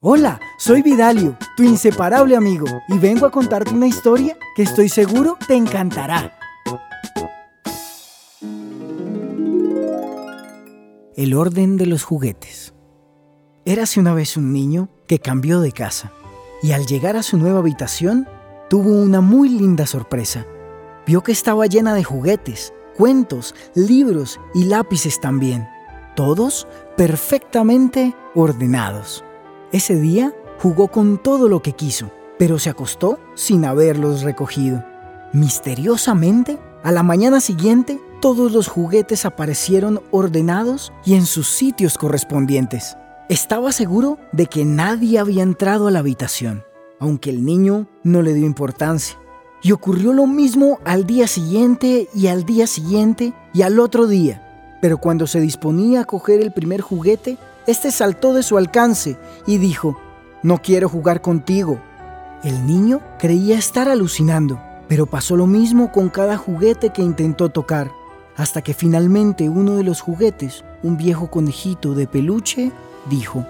Hola, soy Vidalio, tu inseparable amigo, y vengo a contarte una historia que estoy seguro te encantará. El orden de los juguetes. Érase una vez un niño que cambió de casa, y al llegar a su nueva habitación, tuvo una muy linda sorpresa. Vio que estaba llena de juguetes, cuentos, libros y lápices también, todos perfectamente ordenados. Ese día jugó con todo lo que quiso, pero se acostó sin haberlos recogido. Misteriosamente, a la mañana siguiente, todos los juguetes aparecieron ordenados y en sus sitios correspondientes. Estaba seguro de que nadie había entrado a la habitación, aunque el niño no le dio importancia. Y ocurrió lo mismo al día siguiente y al día siguiente y al otro día. Pero cuando se disponía a coger el primer juguete, este saltó de su alcance y dijo, No quiero jugar contigo. El niño creía estar alucinando, pero pasó lo mismo con cada juguete que intentó tocar, hasta que finalmente uno de los juguetes, un viejo conejito de peluche, dijo,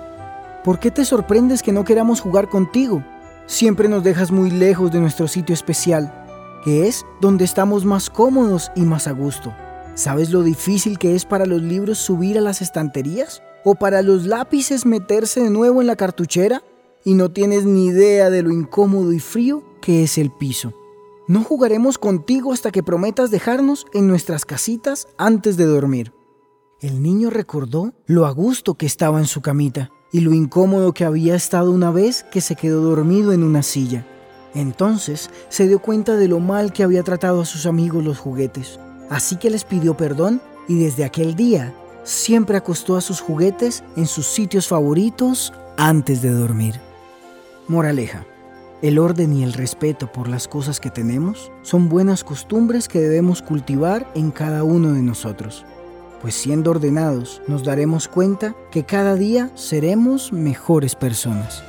¿Por qué te sorprendes que no queramos jugar contigo? Siempre nos dejas muy lejos de nuestro sitio especial, que es donde estamos más cómodos y más a gusto. ¿Sabes lo difícil que es para los libros subir a las estanterías? O para los lápices meterse de nuevo en la cartuchera y no tienes ni idea de lo incómodo y frío que es el piso. No jugaremos contigo hasta que prometas dejarnos en nuestras casitas antes de dormir. El niño recordó lo a gusto que estaba en su camita y lo incómodo que había estado una vez que se quedó dormido en una silla. Entonces se dio cuenta de lo mal que había tratado a sus amigos los juguetes, así que les pidió perdón y desde aquel día siempre acostó a sus juguetes en sus sitios favoritos antes de dormir. Moraleja. El orden y el respeto por las cosas que tenemos son buenas costumbres que debemos cultivar en cada uno de nosotros, pues siendo ordenados nos daremos cuenta que cada día seremos mejores personas.